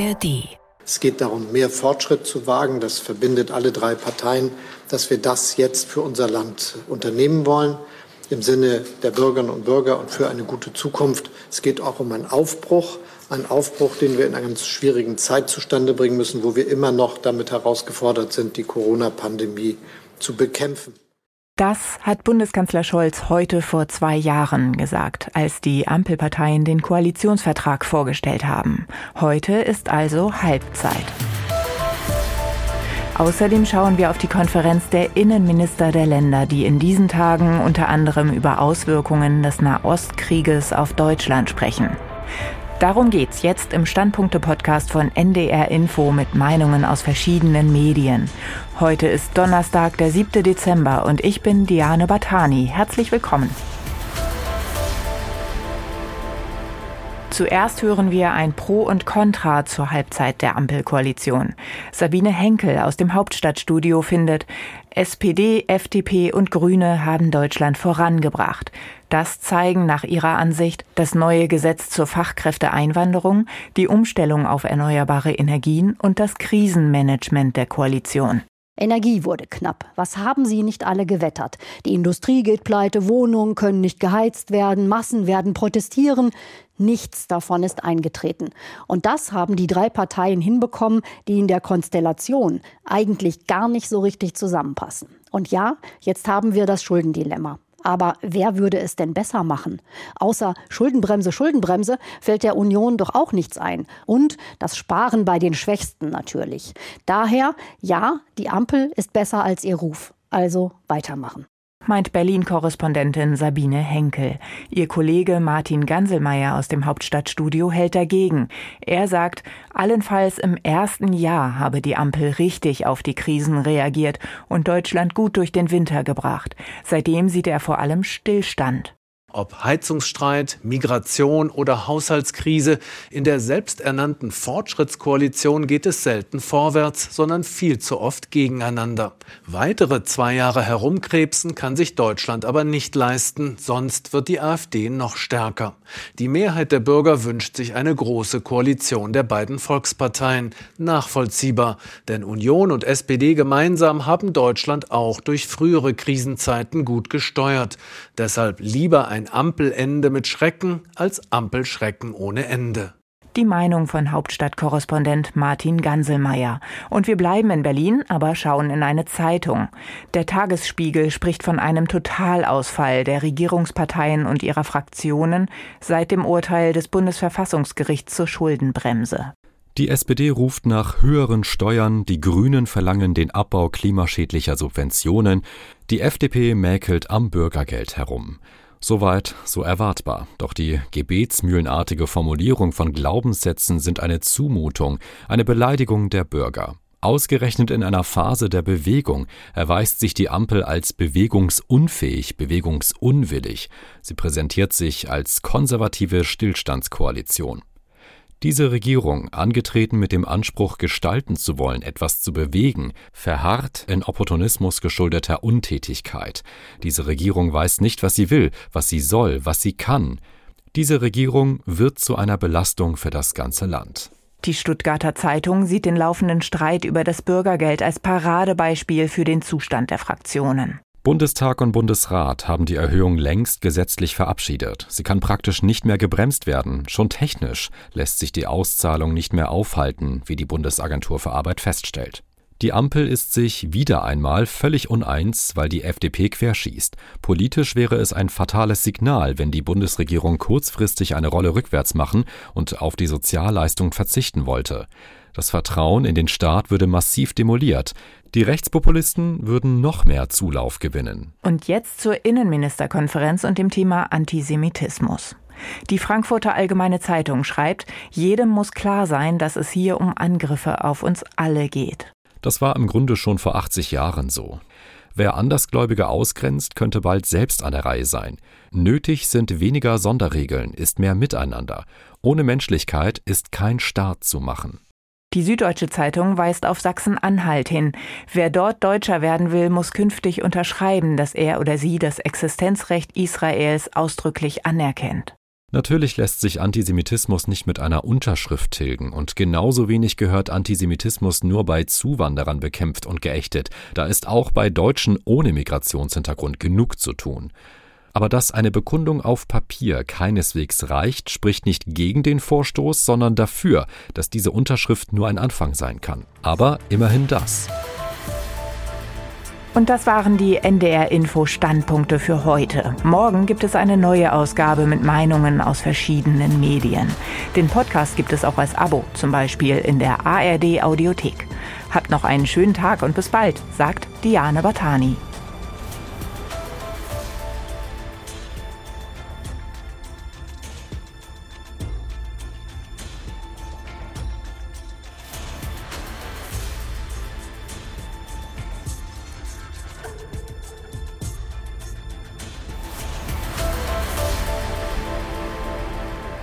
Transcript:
ARD. Es geht darum, mehr Fortschritt zu wagen. Das verbindet alle drei Parteien, dass wir das jetzt für unser Land unternehmen wollen, im Sinne der Bürgerinnen und Bürger und für eine gute Zukunft. Es geht auch um einen Aufbruch, einen Aufbruch, den wir in einer ganz schwierigen Zeit zustande bringen müssen, wo wir immer noch damit herausgefordert sind, die Corona-Pandemie zu bekämpfen. Das hat Bundeskanzler Scholz heute vor zwei Jahren gesagt, als die Ampelparteien den Koalitionsvertrag vorgestellt haben. Heute ist also Halbzeit. Außerdem schauen wir auf die Konferenz der Innenminister der Länder, die in diesen Tagen unter anderem über Auswirkungen des Nahostkrieges auf Deutschland sprechen. Darum geht's jetzt im Standpunkte-Podcast von NDR Info mit Meinungen aus verschiedenen Medien. Heute ist Donnerstag, der 7. Dezember und ich bin Diane Batani. Herzlich willkommen. Zuerst hören wir ein Pro und Contra zur Halbzeit der Ampelkoalition. Sabine Henkel aus dem Hauptstadtstudio findet, SPD, FDP und Grüne haben Deutschland vorangebracht. Das zeigen nach ihrer Ansicht das neue Gesetz zur Fachkräfteeinwanderung, die Umstellung auf erneuerbare Energien und das Krisenmanagement der Koalition. Energie wurde knapp. Was haben Sie nicht alle gewettert? Die Industrie geht pleite, Wohnungen können nicht geheizt werden, Massen werden protestieren. Nichts davon ist eingetreten. Und das haben die drei Parteien hinbekommen, die in der Konstellation eigentlich gar nicht so richtig zusammenpassen. Und ja, jetzt haben wir das Schuldendilemma. Aber wer würde es denn besser machen? Außer Schuldenbremse, Schuldenbremse fällt der Union doch auch nichts ein. Und das Sparen bei den Schwächsten natürlich. Daher, ja, die Ampel ist besser als ihr Ruf. Also weitermachen meint Berlin-Korrespondentin Sabine Henkel. Ihr Kollege Martin Ganselmeier aus dem Hauptstadtstudio hält dagegen. Er sagt, allenfalls im ersten Jahr habe die Ampel richtig auf die Krisen reagiert und Deutschland gut durch den Winter gebracht. Seitdem sieht er vor allem Stillstand. Ob Heizungsstreit, Migration oder Haushaltskrise, in der selbsternannten Fortschrittskoalition geht es selten vorwärts, sondern viel zu oft gegeneinander. Weitere zwei Jahre herumkrebsen kann sich Deutschland aber nicht leisten, sonst wird die AfD noch stärker. Die Mehrheit der Bürger wünscht sich eine große Koalition der beiden Volksparteien. Nachvollziehbar, denn Union und SPD gemeinsam haben Deutschland auch durch frühere Krisenzeiten gut gesteuert. Deshalb lieber ein Ampelende mit Schrecken als Ampelschrecken ohne Ende. Die Meinung von Hauptstadtkorrespondent Martin Ganselmeier. Und wir bleiben in Berlin, aber schauen in eine Zeitung. Der Tagesspiegel spricht von einem Totalausfall der Regierungsparteien und ihrer Fraktionen seit dem Urteil des Bundesverfassungsgerichts zur Schuldenbremse. Die SPD ruft nach höheren Steuern, die Grünen verlangen den Abbau klimaschädlicher Subventionen, die FDP mäkelt am Bürgergeld herum. Soweit, so erwartbar. Doch die gebetsmühlenartige Formulierung von Glaubenssätzen sind eine Zumutung, eine Beleidigung der Bürger. Ausgerechnet in einer Phase der Bewegung erweist sich die Ampel als bewegungsunfähig, bewegungsunwillig. Sie präsentiert sich als konservative Stillstandskoalition. Diese Regierung, angetreten mit dem Anspruch, gestalten zu wollen, etwas zu bewegen, verharrt in Opportunismus geschuldeter Untätigkeit. Diese Regierung weiß nicht, was sie will, was sie soll, was sie kann. Diese Regierung wird zu einer Belastung für das ganze Land. Die Stuttgarter Zeitung sieht den laufenden Streit über das Bürgergeld als Paradebeispiel für den Zustand der Fraktionen. Bundestag und Bundesrat haben die Erhöhung längst gesetzlich verabschiedet. Sie kann praktisch nicht mehr gebremst werden. Schon technisch lässt sich die Auszahlung nicht mehr aufhalten, wie die Bundesagentur für Arbeit feststellt. Die Ampel ist sich wieder einmal völlig uneins, weil die FDP querschießt. Politisch wäre es ein fatales Signal, wenn die Bundesregierung kurzfristig eine Rolle rückwärts machen und auf die Sozialleistung verzichten wollte. Das Vertrauen in den Staat würde massiv demoliert. Die Rechtspopulisten würden noch mehr Zulauf gewinnen. Und jetzt zur Innenministerkonferenz und dem Thema Antisemitismus. Die Frankfurter Allgemeine Zeitung schreibt, jedem muss klar sein, dass es hier um Angriffe auf uns alle geht. Das war im Grunde schon vor 80 Jahren so. Wer Andersgläubige ausgrenzt, könnte bald selbst an der Reihe sein. Nötig sind weniger Sonderregeln, ist mehr Miteinander. Ohne Menschlichkeit ist kein Staat zu machen. Die Süddeutsche Zeitung weist auf Sachsen-Anhalt hin. Wer dort Deutscher werden will, muss künftig unterschreiben, dass er oder sie das Existenzrecht Israels ausdrücklich anerkennt. Natürlich lässt sich Antisemitismus nicht mit einer Unterschrift tilgen und genauso wenig gehört Antisemitismus nur bei Zuwanderern bekämpft und geächtet. Da ist auch bei Deutschen ohne Migrationshintergrund genug zu tun. Aber dass eine Bekundung auf Papier keineswegs reicht, spricht nicht gegen den Vorstoß, sondern dafür, dass diese Unterschrift nur ein Anfang sein kann. Aber immerhin das. Und das waren die NDR-Info-Standpunkte für heute. Morgen gibt es eine neue Ausgabe mit Meinungen aus verschiedenen Medien. Den Podcast gibt es auch als Abo, zum Beispiel in der ARD-Audiothek. Habt noch einen schönen Tag und bis bald, sagt Diane Batani.